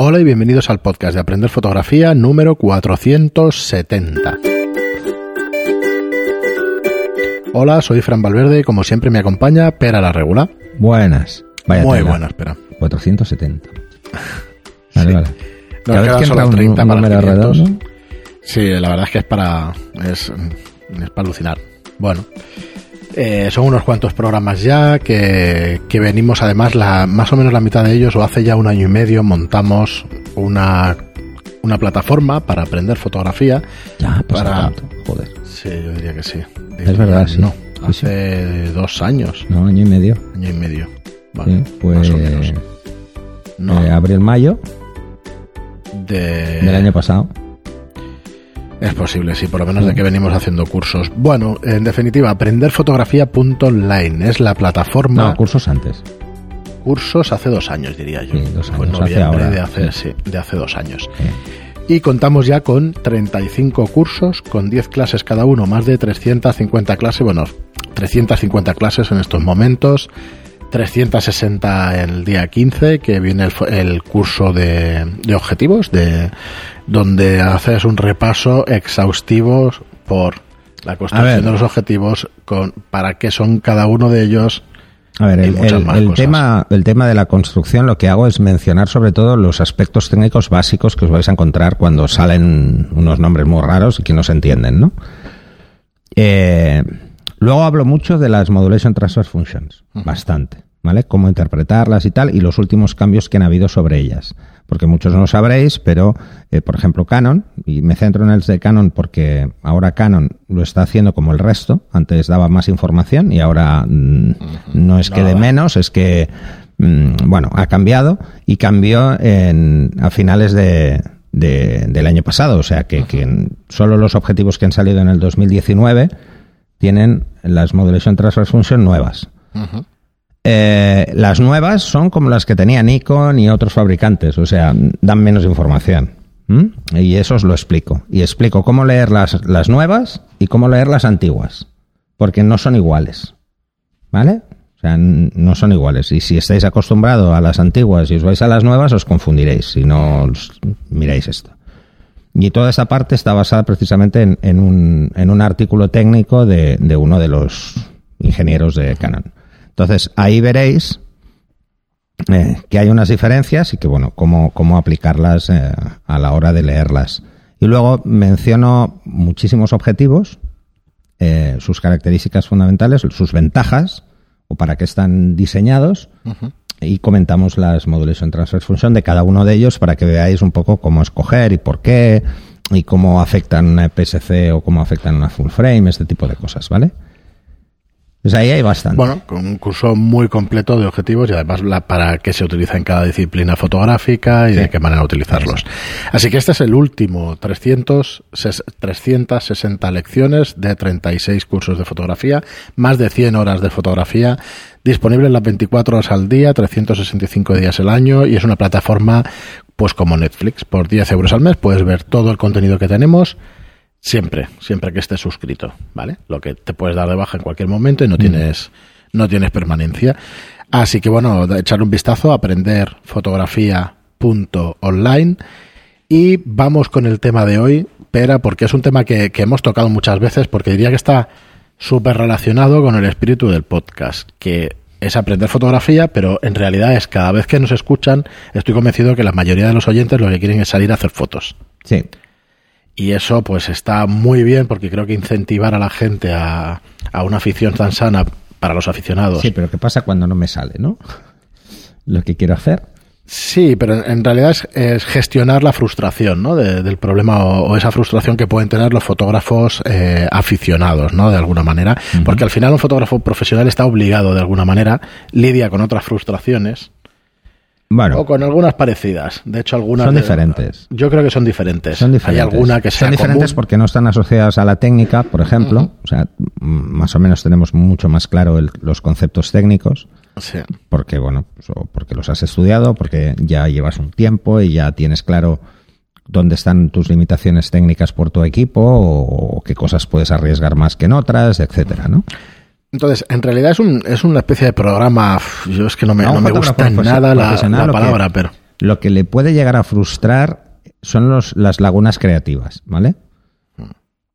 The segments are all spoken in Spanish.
Hola y bienvenidos al podcast de Aprender Fotografía número 470. Hola, soy Fran Valverde y como siempre me acompaña Pera la Regula. Buenas. Vaya Muy buenas, Pera. 470. Vale, vale. Nos quedan solo 30 para redondo? Sí, la verdad es que es para, es, es para alucinar. Bueno, eh, son unos cuantos programas ya que, venimos, además, la, más o menos la mitad de ellos, o hace ya un año y medio, montamos una, una plataforma para aprender fotografía. Ya, para joder. Sí, yo diría que sí. es verdad, sí. No, hace dos años. No, año y medio. Año y medio. Vale, pues, más o menos. No. Eh, abril-mayo de... del año pasado. Es posible, sí, por lo menos de que venimos haciendo cursos. Bueno, en definitiva, aprenderfotografía.online es la plataforma. No, cursos antes. Cursos hace dos años, diría yo. Sí, dos años. noviembre de, hace, sí, de hace dos años. Y contamos ya con 35 cursos, con 10 clases cada uno, más de 350 clases, bueno, 350 clases en estos momentos. 360 el día 15, que viene el, el curso de, de, objetivos, de donde haces un repaso exhaustivo por la construcción de los objetivos, con para qué son cada uno de ellos. A ver, el, el, tema, el tema de la construcción lo que hago es mencionar sobre todo los aspectos técnicos básicos que os vais a encontrar cuando salen unos nombres muy raros y que no se entienden, ¿no? Eh, Luego hablo mucho de las Modulation Transfer Functions, bastante, ¿vale? Cómo interpretarlas y tal, y los últimos cambios que han habido sobre ellas. Porque muchos no sabréis, pero, eh, por ejemplo, Canon, y me centro en el de Canon porque ahora Canon lo está haciendo como el resto, antes daba más información y ahora mm, no es que de menos, es que, mm, bueno, ha cambiado y cambió en, a finales de, del año pasado, o sea que, que solo los objetivos que han salido en el 2019 tienen las Modulation Transfer Function nuevas. Eh, las nuevas son como las que tenía Nikon y otros fabricantes, o sea, dan menos información. Y eso os lo explico. Y explico cómo leer las, las nuevas y cómo leer las antiguas. Porque no son iguales. ¿Vale? O sea, no son iguales. Y si estáis acostumbrados a las antiguas y os vais a las nuevas, os confundiréis si no miráis esto. Y toda esa parte está basada precisamente en, un, en un, artículo técnico de, de, uno de los ingenieros de Canon. Entonces, ahí veréis eh, que hay unas diferencias y que, bueno, cómo, cómo aplicarlas eh, a la hora de leerlas. Y luego menciono muchísimos objetivos, eh, sus características fundamentales, sus ventajas, o para qué están diseñados, y comentamos las Modulation Transfer Function de cada uno de ellos para que veáis un poco cómo escoger y por qué y cómo afectan una PSC o cómo afectan una full frame, este tipo de cosas, ¿vale? Pues ahí hay bastante. Bueno, con un curso muy completo de objetivos y además la, para qué se utiliza en cada disciplina fotográfica y de qué manera utilizarlos. Así que este es el último, 300, 360 lecciones de 36 cursos de fotografía, más de 100 horas de fotografía, disponible las 24 horas al día, 365 días al año y es una plataforma pues como Netflix. Por 10 euros al mes puedes ver todo el contenido que tenemos Siempre, siempre que estés suscrito, ¿vale? Lo que te puedes dar de baja en cualquier momento y no mm. tienes, no tienes permanencia. Así que bueno, echar un vistazo, aprender fotografía.online y vamos con el tema de hoy, Pera, porque es un tema que, que hemos tocado muchas veces, porque diría que está súper relacionado con el espíritu del podcast, que es aprender fotografía, pero en realidad es cada vez que nos escuchan, estoy convencido que la mayoría de los oyentes lo que quieren es salir a hacer fotos. Sí. Y eso pues está muy bien porque creo que incentivar a la gente a, a una afición tan sana para los aficionados. Sí, pero ¿qué pasa cuando no me sale, no? Lo que quiero hacer. Sí, pero en realidad es, gestionar la frustración ¿no? del problema o, esa frustración que pueden tener los fotógrafos eh, aficionados, ¿no? De alguna manera. Porque al final un fotógrafo profesional está obligado de alguna manera, lidia con otras frustraciones bueno, o con algunas parecidas. De hecho, algunas. Son diferentes. Yo creo que son diferentes. Son diferentes. Hay alguna que sea Son diferentes porque no están asociadas a la técnica, por ejemplo. O sea, más o menos tenemos mucho más claro los conceptos técnicos. Sí. Porque, bueno, pues, porque los has estudiado, porque ya llevas un tiempo y ya tienes claro dónde están tus limitaciones técnicas por tu equipo o, qué cosas puedes arriesgar más que en otras, etcétera, ¿no? Entonces, en realidad es, un, es una especie de programa. Yo es que no me, no, me gusta nada la, palabra, pero. Lo que le puede llegar a frustrar son los, las lagunas creativas, ¿vale?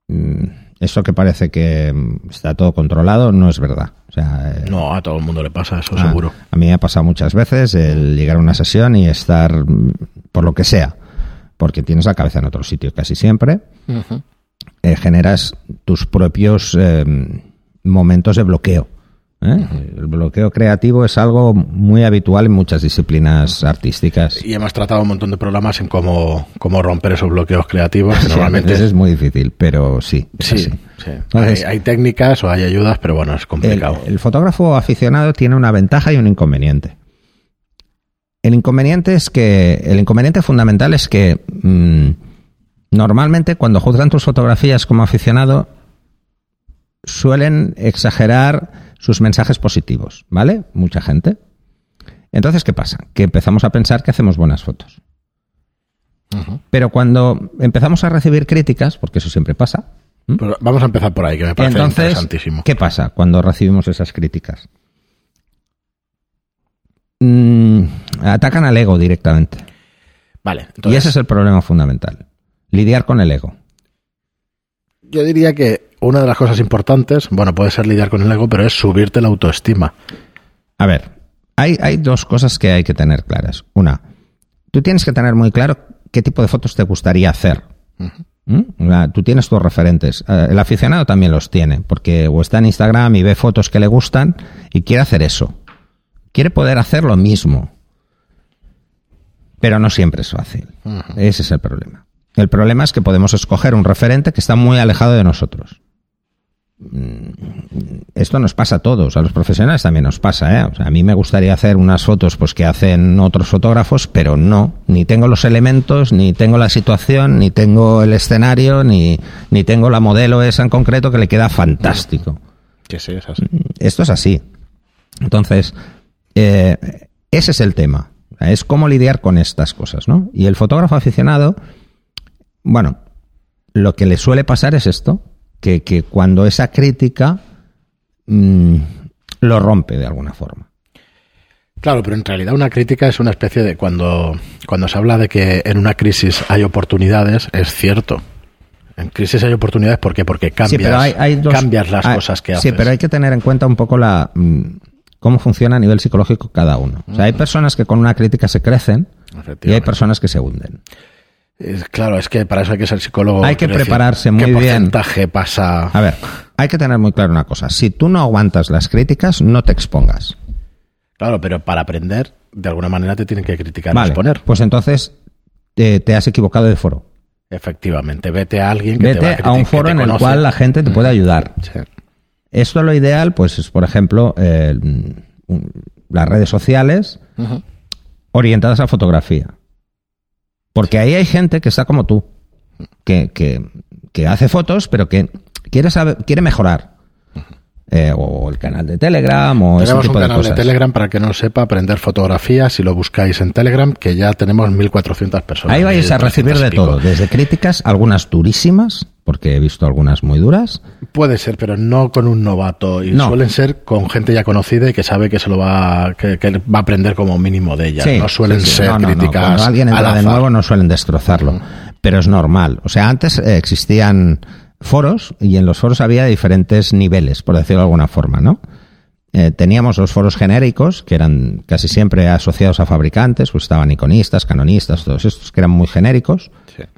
Mm, eso que parece que mm, está todo controlado no es verdad. O sea, eh, no, a todo el mundo le pasa eso, seguro. A mí me ha pasado muchas veces el llegar a una sesión y estar, mm, por lo que sea, porque tienes la cabeza en otro sitio casi siempre, eh, generas tus propios eh, momentos de bloqueo. ¿eh? El bloqueo creativo es algo muy habitual en muchas disciplinas artísticas. Y hemos tratado un montón de programas en cómo, cómo romper esos bloqueos creativos. normalmente es muy difícil, pero sí. sí, hay, técnicas o hay ayudas, pero bueno, es complicado. El, fotógrafo aficionado tiene una ventaja y un inconveniente. El inconveniente es que el inconveniente fundamental es que mm, normalmente cuando juzgan tus fotografías como aficionado suelen exagerar sus mensajes positivos, ¿vale? Mucha gente. Entonces, ¿qué pasa? Que empezamos a pensar que hacemos buenas fotos. Pero cuando empezamos a recibir críticas, porque eso siempre pasa. vamos a empezar por ahí, que me parece interesantísimo. ¿Qué pasa cuando recibimos esas críticas? Mm, atacan al ego directamente. Vale. Y ese es el problema fundamental. Lidiar con el ego. Yo diría que una de las cosas importantes, bueno, puede ser lidiar con el ego, pero es subirte la autoestima. A ver, hay, hay dos cosas que hay que tener claras. Una, tú tienes que tener muy claro qué tipo de fotos te gustaría hacer. ¿Mm? Tú tienes tus referentes. Eh, el aficionado también los tiene, porque o está en Instagram y ve fotos que le gustan y quiere hacer eso. Quiere poder hacer lo mismo. Pero no siempre es fácil. Ese es el problema. El problema es que podemos escoger un referente que está muy alejado de nosotros. Mm, esto nos pasa a todos, a los profesionales también nos pasa, ¿eh? a mí me gustaría hacer unas fotos pues que hacen otros fotógrafos, pero no, ni tengo los elementos, ni tengo la situación, ni tengo el escenario, ni, ni tengo la modelo esa en concreto que le queda fantástico. Que sí, es así. Mm, esto es así. Entonces, eh, ese es el tema. Es cómo lidiar con estas cosas, ¿no? Y el fotógrafo aficionado, bueno, lo que le suele pasar es esto, que, cuando esa crítica mm, lo rompe de alguna forma. Claro, pero en realidad una crítica es una especie de cuando, cuando se habla de que en una crisis hay oportunidades, es cierto. En crisis hay oportunidades ¿por qué? porque cambias, cambias las cosas que haces. Sí, pero hay que tener en cuenta un poco la mm, cómo funciona a nivel psicológico cada uno. O sea, hay personas que con una crítica se crecen y hay personas que se hunden claro, es que para eso hay que ser psicólogo. Hay que prepararse muy bien. ¿Qué porcentaje pasa? A ver, hay que tener muy claro una cosa. Si tú no aguantas las críticas, no te expongas. Claro, pero para aprender, de alguna manera te tienen que criticar vale, exponer. Pues entonces te, has equivocado de foro. Efectivamente, vete a alguien que vete te va a, a un foro en el cual la gente te puede mm, ayudar. Esto lo ideal, pues es, por ejemplo, las redes sociales orientadas a fotografía. Porque ahí hay gente que está como tú, que, que, que hace fotos, pero que quiere, saber, quiere mejorar. Eh, o el canal de Telegram o tenemos un canal de, Telegram para que no sepa aprender fotografía si lo buscáis en Telegram que ya tenemos 1400 personas. Ahí vais a recibir de todo desde críticas algunas durísimas porque he visto algunas muy duras. Puede ser pero no con un novato. Y suelen ser con gente ya conocida y que sabe que se lo va que, va a aprender como mínimo de ella. No suelen ser críticas cuando alguien entra de nuevo no suelen destrozarlo. Pero es normal. O sea antes eh, existían foros y en los foros había diferentes niveles, por decirlo de alguna forma, ¿no? Eh, teníamos los foros genéricos, que eran casi siempre asociados a fabricantes, pues estaban iconistas, canonistas, todos estos que eran muy genéricos,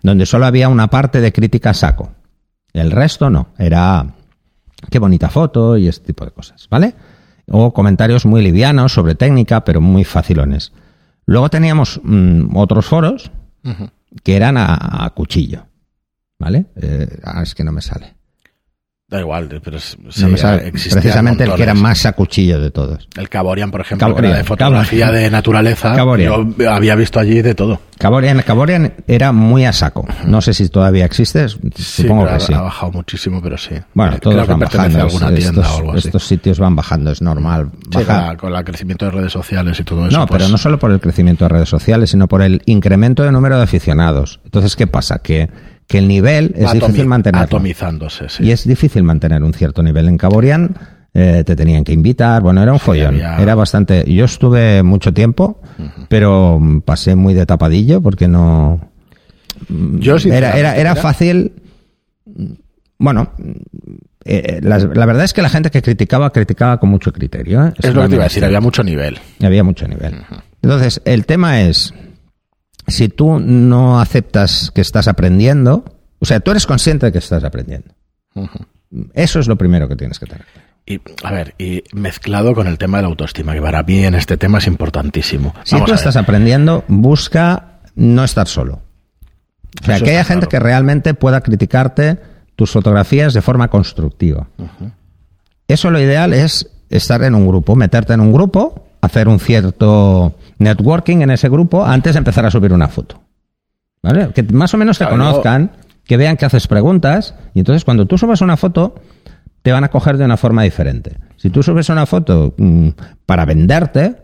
donde solo había una parte de crítica saco. El resto no, era qué bonita foto y este tipo de cosas, ¿vale? O comentarios muy livianos sobre técnica, pero muy facilones. Luego teníamos mm, otros foros que eran a cuchillo. ¿Vale? Eh, ah, es que no me sale. Da igual, pero precisamente el que era más a cuchillo de todos. El Caborian, por ejemplo, de fotografía de naturaleza. Yo había visto allí de todo. Caborian, Caborian era muy a saco. No sé si todavía existe, supongo que sí. Ha bajado muchísimo, pero sí. Bueno, todos van bajando. alguna tienda estos, o algo así. estos sitios van bajando, es normal. con el crecimiento de redes sociales y todo eso. No, pero pues no solo por el crecimiento de redes sociales, sino por el incremento de número de aficionados. Entonces, ¿qué pasa? Que que el nivel es difícil mantener. Atomizándose, sí. Y es difícil mantener un cierto nivel. En Caborian eh, te tenían que invitar, bueno, era un follón, era bastante... Yo estuve mucho tiempo, pero pasé muy de tapadillo porque no... Yo era, era, era fácil... Bueno, eh, la, verdad es que la gente que criticaba, criticaba con mucho criterio. ¿eh? Es lo que te iba a decir, había mucho nivel. Había mucho nivel. Entonces, el tema es, si tú no aceptas que estás aprendiendo, o sea, tú eres consciente de que estás aprendiendo. Eso es lo primero que tienes que tener. Y, a ver, y mezclado con el tema de la autoestima, que para mí en este tema es importantísimo. Si tú estás aprendiendo, busca no estar solo. O sea, que haya gente que realmente pueda criticarte tus fotografías de forma constructiva. Eso lo ideal es estar en un grupo, meterte en un grupo, hacer un cierto networking en ese grupo antes de empezar a subir una foto. ¿Vale? Que más o menos te conozcan, que vean que haces preguntas y entonces cuando tú subes una foto te van a coger de una forma diferente. Si tú subes una foto mm, para venderte,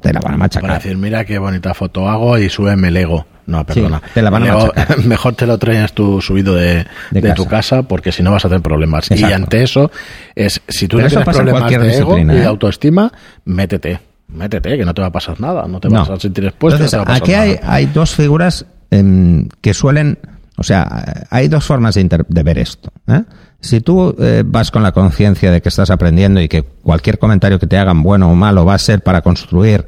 te la van a machacar. Para decir, mira qué bonita foto hago y súbeme el ego. No, perdona. te la van a machacar. Mejor te lo traes tú subido de, tu casa porque si no vas a tener problemas. Y ante eso, es si tú tienes problemas de ego y de ¿eh? autoestima, métete. Métete, que no te va a pasar nada. No te vas a sentir expuesto. aquí Hay, hay dos figuras em, que suelen... O sea, hay dos formas de, de ver esto. ¿eh? Si tú eh, vas con la conciencia de que estás aprendiendo y que cualquier comentario que te hagan, bueno o malo, va a ser para construir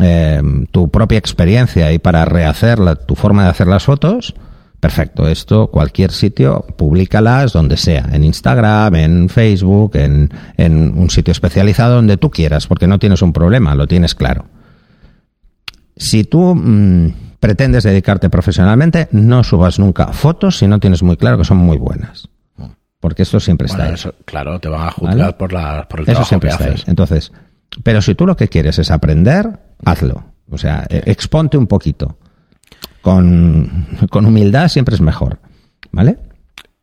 eh, tu propia experiencia y para rehacer tu forma de hacer las fotos, perfecto. Esto, cualquier sitio, públicalas donde sea, en Instagram, en Facebook, en, un sitio especializado donde tú quieras, porque no tienes un problema, lo tienes claro. Si tú mm, pretendes dedicarte profesionalmente, no subas nunca fotos si no tienes muy claro que son muy buenas porque eso siempre está ahí. claro, te van a juzgar por, la, por el eso siempre está Ahí. Entonces, pero si tú lo que quieres es aprender, hazlo. O sea, e, exponte un poquito. Con, humildad siempre es mejor. ¿Vale?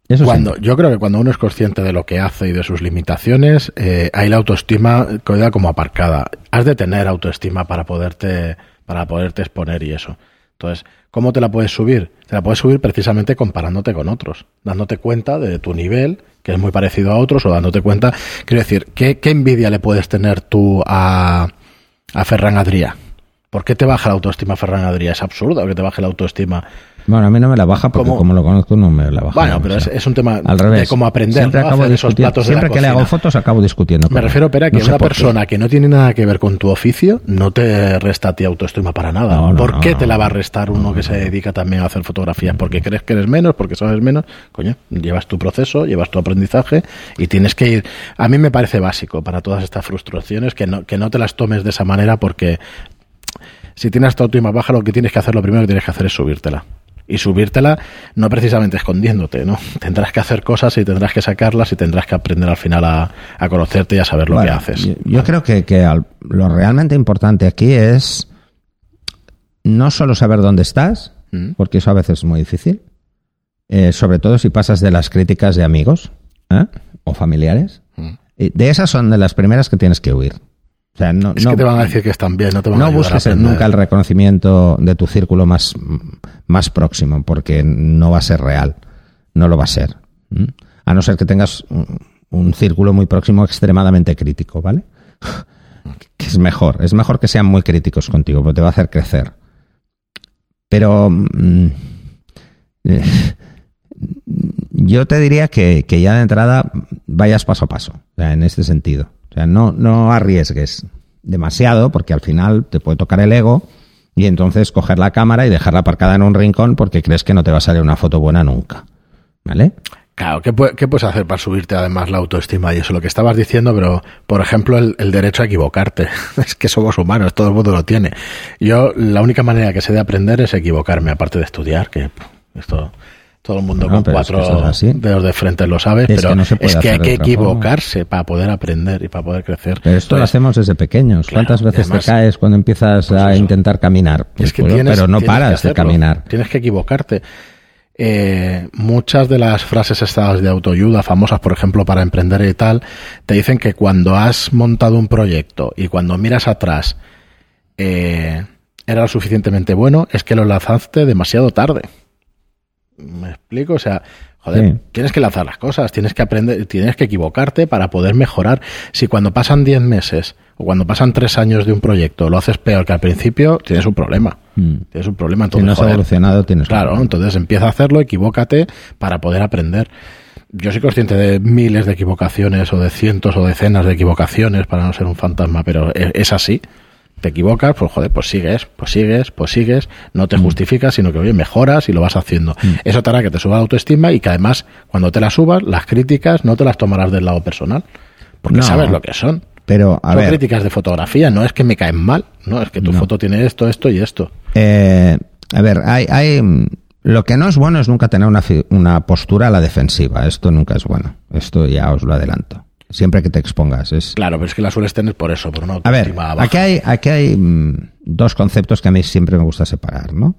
Eso cuando, yo creo que cuando uno es consciente de lo que hace y de sus limitaciones, eh, hay la autoestima queda como aparcada. Has de tener autoestima para poderte, para poderte exponer y eso. Entonces, ¿cómo te la puedes subir? Te la puedes subir precisamente comparándote con otros, dándote cuenta de tu nivel, que es muy parecido a otros, o dándote cuenta, quiero decir, ¿qué, qué envidia le puedes tener tú a, a Ferran Adrià? ¿Por qué te baja la autoestima Ferran Adrià? Es absurdo que te baje la autoestima bueno, a mí no me la baja porque como lo conozco no me la baja. Bueno, pero es, un tema al revés. de cómo aprender siempre acabo esos platos Siempre que le hago fotos acabo discutiendo. Me refiero, Pera, que una persona que no tiene nada que ver con tu oficio no te resta a ti autoestima para nada. ¿Por qué te la va a restar uno que se dedica también a hacer fotografías? ¿Porque crees que eres menos? ¿Porque sabes menos? Coño, llevas tu proceso, llevas tu aprendizaje y tienes que ir... A mí me parece básico para todas estas frustraciones que no, que no te las tomes de esa manera porque si tienes tu autoestima baja, lo que tienes que hacer, lo primero que tienes que hacer es subírtela y subírtela no precisamente escondiéndote, ¿no? Tendrás que hacer cosas y tendrás que sacarlas y tendrás que aprender al final a, conocerte y a saber lo que haces. Yo, creo que, lo realmente importante aquí es no solo saber dónde estás, mm. porque eso a veces es muy difícil, eh, sobre todo si pasas de las críticas de amigos ¿eh? o familiares. Mm. De esas son de las primeras que tienes que huir no, es que te van a decir que están bien, no te van a busques nunca el reconocimiento de tu círculo más, más próximo, porque no va a ser real. No lo va a ser. A no ser que tengas un, círculo muy próximo extremadamente crítico, ¿vale? que es mejor. Es mejor que sean muy críticos contigo, porque te va a hacer crecer. Pero mm, eh, yo te diría que, que, ya de entrada vayas paso a paso, en este sentido no, no arriesgues demasiado porque al final te puede tocar el ego y entonces coger la cámara y dejarla aparcada en un rincón porque crees que no te va a salir una foto buena nunca. ¿Vale? Claro, ¿qué, puedes hacer para subirte además la autoestima y eso? Lo que estabas diciendo, pero por ejemplo, el, el, derecho a equivocarte. Es que somos humanos, todo el mundo lo tiene. Yo, la única manera que sé de aprender es equivocarme, aparte de estudiar, que esto todo el mundo con cuatro dedos de frente lo sabe, pero es que hay que equivocarse para poder aprender y para poder crecer. Pero esto lo hacemos desde pequeños. ¿Cuántas veces te caes cuando empiezas pues a intentar caminar? Pues pero no paras de caminar. Tienes que equivocarte. Eh, muchas de las frases estadas de autoayuda famosas, por ejemplo, para emprender y tal, te dicen que cuando has montado un proyecto y cuando miras atrás eh, era lo suficientemente bueno, es que lo lanzaste demasiado tarde. ¿Me explico? O sea, Joder, tienes que lanzar las cosas, tienes que aprender, tienes que equivocarte para poder mejorar. Si cuando pasan 10 meses o cuando pasan 3 años de un proyecto lo haces peor que al principio, tienes un problema. Mm. Tienes un problema. Entonces, si no has evolucionado, tienes Claro, entonces empieza a hacerlo, equivócate para poder aprender. Yo soy consciente de miles de equivocaciones o de cientos o decenas de equivocaciones para no ser un fantasma, pero es así te equivocas, pues joder, pues sigues, pues sigues, pues sigues, no te mm. justificas, sino que oye, mejoras y lo vas haciendo. Mm. Eso te hará que te suba la autoestima y que además, cuando te la subas, las críticas no te las tomarás del lado personal, porque sabes lo que son. Pero, a son críticas de fotografía, no es que me caen mal, no, es que tu foto tiene esto, esto y esto. Eh, a ver, hay, hay, lo que no es bueno es nunca tener una, una postura a la defensiva, esto nunca es bueno, esto ya os lo adelanto siempre que te expongas. Es... Claro, pero es que la sueles tener por eso, por una A ver, aquí hay, aquí hay mm, dos conceptos que a mí siempre me gusta separar, ¿no?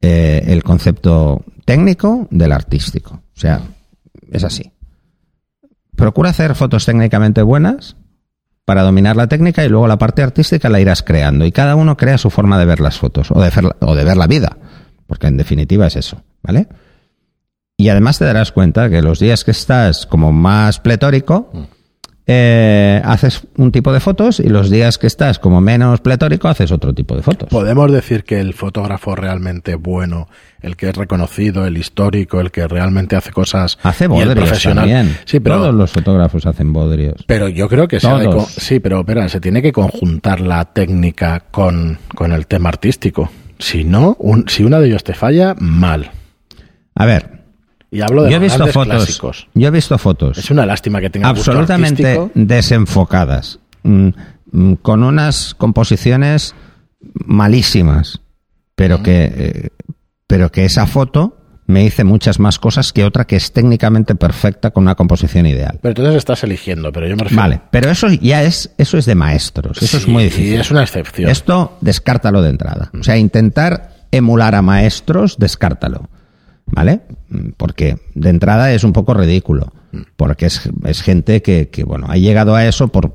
Eh, el concepto técnico del artístico. O sea, es así. Procura hacer fotos técnicamente buenas para dominar la técnica y luego la parte artística la irás creando. Y cada uno crea su forma de ver las fotos o de, o de ver la vida, porque en definitiva es eso, ¿vale? Y además te darás cuenta que los días que estás como más pletórico, eh, haces un tipo de fotos y los días que estás como menos pletórico haces otro tipo de fotos. Podemos decir que el fotógrafo realmente bueno, el que es reconocido, el histórico, el que realmente hace cosas hace bodrios También. Sí, pero, Todos los fotógrafos hacen bodrios. Pero yo creo que sí, pero espera, se tiene que conjuntar la técnica con, con el tema artístico. Si no, un, si una de ellos te falla, mal. A ver, y hablo de yo he visto fotos. Yo he visto fotos. Es una lástima que tenga absolutamente desenfocadas, mm, mm, con unas composiciones malísimas, pero que eh, pero que esa foto me dice muchas más cosas que otra que es técnicamente perfecta con una composición ideal. Pero entonces estás eligiendo, pero yo me refiero... Vale, pero eso ya es eso es de maestros, eso es muy difícil. es una excepción. Esto descártalo de entrada. O sea, intentar emular a maestros, descártalo. ¿Vale? Porque de entrada es un poco ridículo, porque es, gente que, bueno, ha llegado a eso por,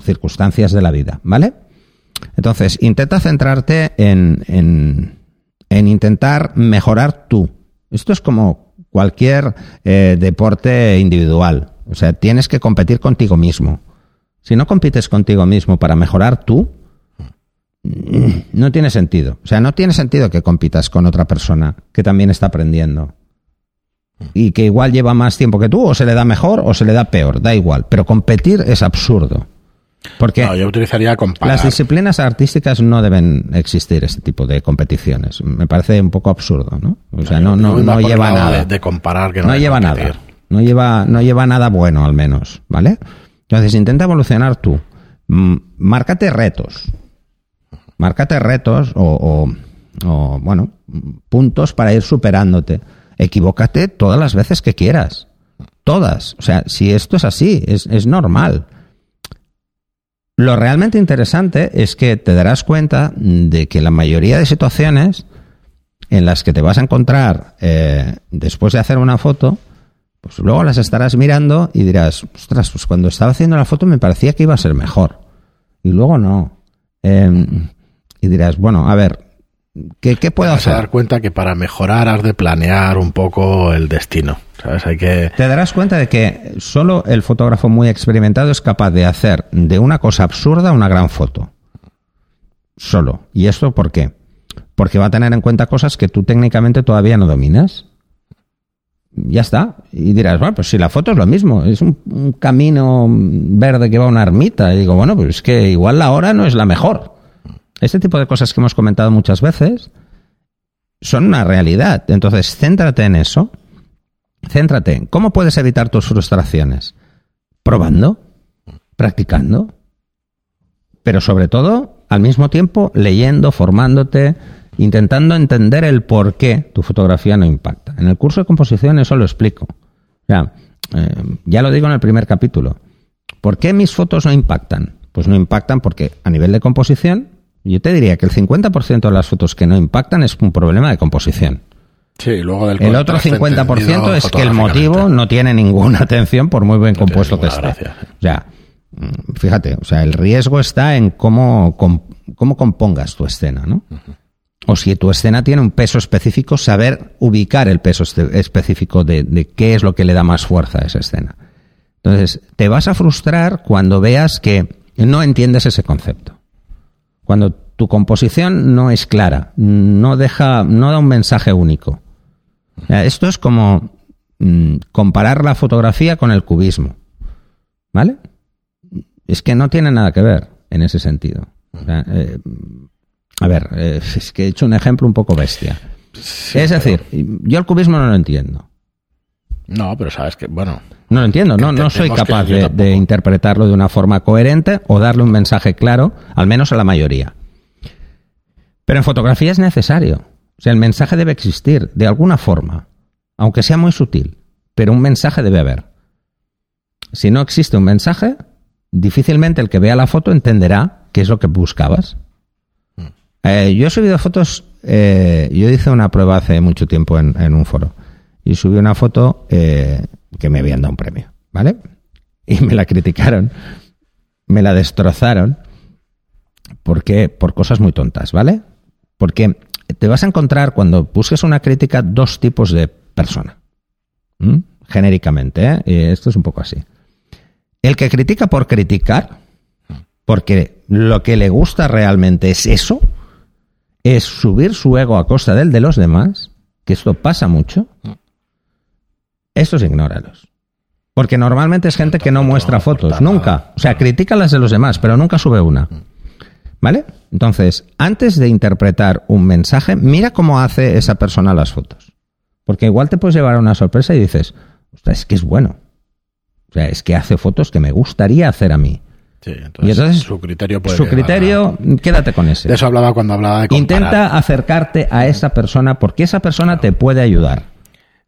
circunstancias de la vida, ¿vale? Entonces, intenta centrarte en, en, intentar mejorar tú. Esto es como cualquier eh, deporte individual. O sea, tienes que competir contigo mismo. Si no compites contigo mismo para mejorar tú, no tiene sentido. O sea, no tiene sentido que compitas con otra persona que también está aprendiendo. Y que igual lleva más tiempo que tú, o se le da mejor o se le da peor, da igual. Pero competir es absurdo. Porque yo utilizaría las disciplinas artísticas no deben existir este tipo de competiciones. Me parece un poco absurdo, ¿no? O sea, no, no, no lleva nada. De, comparar que no, lleva nada. No lleva, no lleva nada bueno, al menos, ¿vale? Entonces intenta evolucionar tú. Márcate retos. Márcate retos o, bueno, puntos para ir superándote. Equivócate todas las veces que quieras. Todas. O sea, si esto es así, es, es normal. Lo realmente interesante es que te darás cuenta de que la mayoría de situaciones en las que te vas a encontrar eh, después de hacer una foto, pues luego las estarás mirando y dirás, ostras, pues cuando estaba haciendo la foto me parecía que iba a ser mejor. Y luego no. Em, y dirás, bueno, a ver, ¿qué, qué puedo hacer? Te dar cuenta que para mejorar has de planear un poco el destino. ¿sabes? Hay que... Te darás cuenta de que solo el fotógrafo muy experimentado es capaz de hacer de una cosa absurda una gran foto. Solo. ¿Y esto por qué? Porque va a tener en cuenta cosas que tú técnicamente todavía no dominas. Ya está. Y dirás, bueno, pues si la foto es lo mismo, es un, un camino verde que va a una ermita. Y digo, bueno, pues es que igual la hora no es la mejor. Este tipo de cosas que hemos comentado muchas veces son una realidad. Entonces, céntrate en eso. Céntrate en cómo puedes evitar tus frustraciones. Probando, practicando, pero sobre todo, al mismo tiempo, leyendo, formándote, intentando entender el por qué tu fotografía no impacta. En el curso de composición eso lo explico. Ya, eh, ya lo digo en el primer capítulo. ¿Por qué mis fotos no impactan? Pues no impactan porque a nivel de composición yo te diría que el 50% de las fotos que no impactan es un problema de composición. Sí, luego del el otro 50% es que el motivo no tiene ninguna atención por muy buen compuesto que esté. O sea, mm, fíjate, o sea, el riesgo está en cómo, cómo compongas tu escena, ¿no? o si tu escena tiene un peso específico, saber ubicar el peso este, específico de, de, qué es lo que le da más fuerza a esa escena. Entonces, te vas a frustrar cuando veas que no entiendes ese concepto. Cuando tu composición no es clara, no deja, no da un mensaje único. Esto es como mm, comparar la fotografía con el cubismo. ¿Vale? Es que no tiene nada que ver en ese sentido. Eh, a ver, eh, es que he hecho un ejemplo un poco bestia. es decir, yo el cubismo no lo entiendo. No, pero sabes que, bueno. No lo entiendo, no, no soy capaz de, interpretarlo de una forma coherente o darle un mensaje claro, al menos a la mayoría. Pero en fotografía es necesario. O sea, el mensaje debe existir de alguna forma, aunque sea muy sutil, pero un mensaje debe haber. Si no existe un mensaje, difícilmente el que vea la foto entenderá qué es lo que buscabas. Mm. Eh, yo he subido fotos, eh, yo hice una prueba hace mucho tiempo en un foro y subí una foto eh, que me habían dado un premio, ¿vale? Y me la criticaron, me la destrozaron, porque por cosas muy tontas, ¿vale? Porque te vas a encontrar cuando busques una crítica dos tipos de persona, genéricamente, ¿eh? Y esto es un poco así. El que critica por criticar, porque lo que le gusta realmente es eso, es subir su ego a costa del de los demás, que esto pasa mucho, estos ignóralos. Porque normalmente es gente que no muestra fotos, nunca. O sea, critica las de los demás, pero nunca sube una. ¿Vale? Entonces, antes de interpretar un mensaje, mira cómo hace esa persona las fotos. Porque igual te puedes llevar a una sorpresa y dices, es que es bueno. O sea, es que hace fotos que me gustaría hacer a mí. Sí, entonces, y entonces su criterio puede Su criterio, quédate con ese. De eso hablaba cuando hablaba de Intenta acercarte a esa persona porque esa persona te puede ayudar.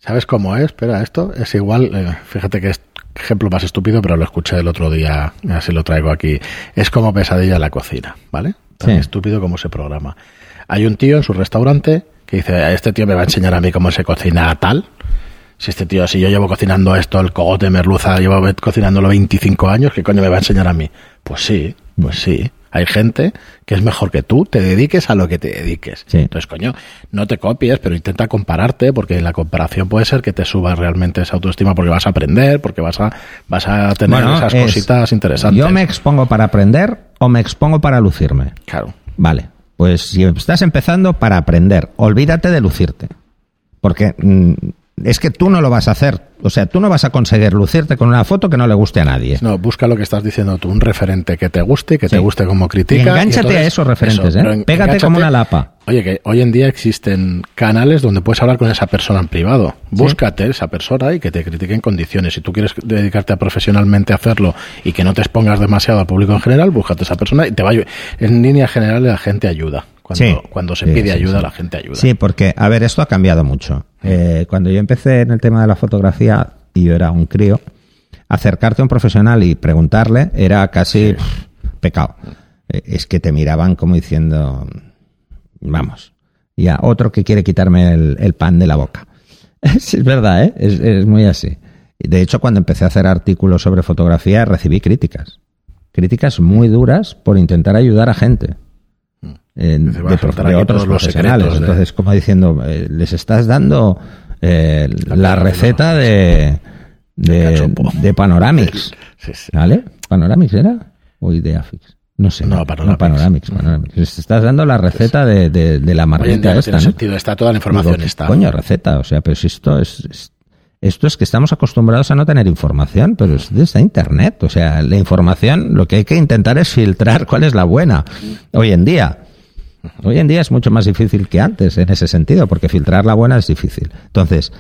¿Sabes cómo es? Espera, esto es igual, eh, fíjate que es ejemplo más estúpido, pero lo escuché el otro día, así lo traigo aquí. Es como pesadilla en la cocina, ¿vale? Tan estúpido como se programa. Hay un tío en su restaurante que dice, este tío me va a enseñar a mí cómo se cocina tal. Si este tío, si yo llevo cocinando esto, el cogote merluza, llevo cocinándolo 25 años, ¿qué coño me va a enseñar a mí? Pues sí, pues sí. Hay gente que es mejor que tú, te dediques a lo que te dediques. Entonces, coño, no te copies, pero intenta compararte, porque la comparación puede ser que te suba realmente esa autoestima, porque vas a aprender, porque vas a, vas a tener esas cositas interesantes. Yo me expongo para aprender o me expongo para lucirme. Claro. Vale. Pues si estás empezando para aprender, olvídate de lucirte. Porque mm, es que tú no lo vas a hacer. O sea, tú no vas a conseguir lucirte con una foto que no le guste a nadie. No, busca lo que estás diciendo tú, un referente que te guste, que te guste como critica. Y engánchate a esos referentes, ¿eh? Pégate como una lapa. Oye, que hoy en día existen canales donde puedes hablar con esa persona en privado. Búscate esa persona y que te critique en condiciones. Si tú quieres dedicarte a profesionalmente a hacerlo y que no te expongas demasiado al público en general, búscate a esa persona y te va a En línea general la gente ayuda. Cuando, cuando se pide ayuda, la gente ayuda. Sí, porque, a ver, esto ha cambiado mucho. Eh, cuando yo empecé en el tema de la fotografía y yo era un crío, acercarte a un profesional y preguntarle era casi pecado. Eh, es que te miraban como diciendo, vamos, ya otro que quiere quitarme el, pan de la boca. es verdad, ¿eh? es, es muy así. De hecho, cuando empecé a hacer artículos sobre fotografía, recibí críticas. Críticas muy duras por intentar ayudar a gente de, otros profesionales. Entonces, como diciendo, eh, les estás dando eh, la receta de, de, de Panoramix. ¿Vale? ¿Panoramix era? ¿O Ideafix? No sé. No, Panoramix. Les estás dando la receta de, de, la marquita esta. sentido, está toda la información. está. Coño, receta. O sea, pero si esto es, esto es que estamos acostumbrados a no tener información, pero es desde Internet. O sea, la información, lo que hay que intentar es filtrar cuál es la buena. Hoy en día, Hoy en día es mucho más difícil que antes en ese sentido, porque filtrar la buena es difícil. Entonces,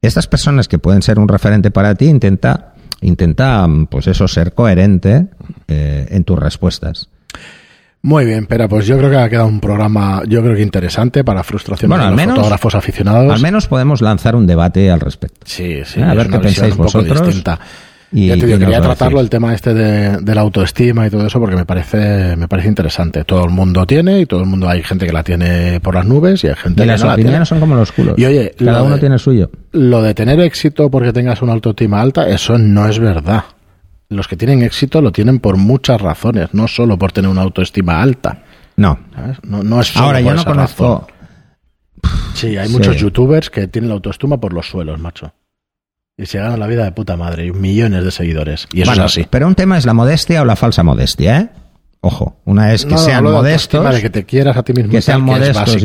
estas personas que pueden ser un referente para ti, intenta, intenta pues eso, ser coherente eh, en tus respuestas. Muy bien, pero pues yo creo que ha quedado un programa, yo creo que interesante para frustración de los fotógrafos aficionados. Al menos podemos lanzar un debate al respecto. Sí, sí. A ver qué pensáis vosotros. Distinta. Y, ya te digo, quería tratarlo el tema este de, la autoestima y todo eso porque me parece me parece interesante. Todo el mundo tiene y todo el mundo hay gente que la tiene por las nubes y hay gente y que las no la son como los culos. Y oye, cada uno tiene el suyo. Lo de tener éxito porque tengas una autoestima alta, eso no es verdad. Los que tienen éxito lo tienen por muchas razones, no solo por tener una autoestima alta. No. No, no es Ahora yo no conozco Sí, hay muchos youtubers que tienen la autoestima por los suelos, macho. Y se ganan la vida de puta madre, y millones de seguidores. Y eso es así. Pero un tema es la modestia o la falsa modestia, ¿eh? Ojo, una es que sean modestos, que te quieras a ti mismo, que sean modestos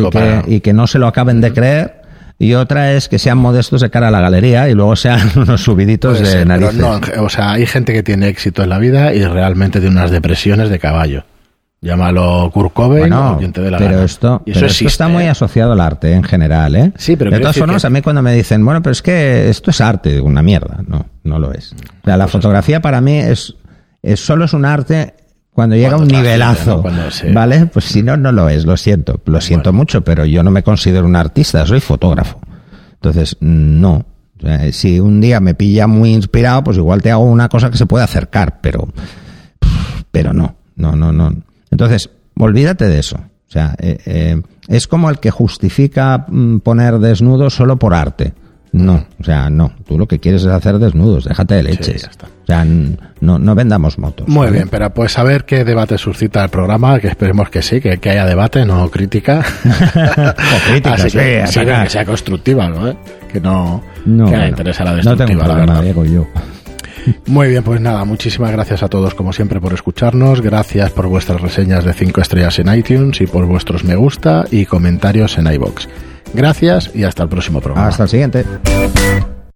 y, que, no se lo acaben de creer, y otra es que sean modestos de cara a la galería y luego sean unos subiditos de narices. No, o sea, hay gente que tiene éxito en la vida y realmente tiene unas depresiones de caballo. Llámalo Kurt Cobain de la pero esto, eso está muy ¿eh? asociado al arte en general, ¿eh? Sí, pero de todas formas, a mí cuando me dicen, bueno, pero es que esto es arte, una mierda, no, no lo es. O sea, la pues fotografía para mí es, es solo es un arte cuando llega un nivelazo, ¿vale? Pues si no, no lo es, lo siento, lo siento mucho, pero yo no me considero un artista, soy fotógrafo. Entonces, no. si un día me pilla muy inspirado, pues igual te hago una cosa que se puede acercar, pero, pero no, no, no, no. Entonces, olvídate de eso. O sea, eh, eh, es como el que justifica mm, poner desnudo solo por arte. No, o sea, no. Tú lo que quieres es hacer desnudos, déjate de leches. O sea, no, no vendamos motos. Muy bien, pero pues a ver qué debate suscita el programa, que esperemos que sí, que, haya debate, no crítica. o crítica, Así que, que, sea constructiva, ¿no? ¿Eh? Que no, no que interesa la destructiva, no tengo problema, Diego, yo. Muy bien, pues nada, muchísimas gracias a todos como siempre por escucharnos, gracias por vuestras reseñas de 5 estrellas en iTunes y por vuestros me gusta y comentarios en iBox. Gracias y hasta el próximo programa. Hasta el siguiente.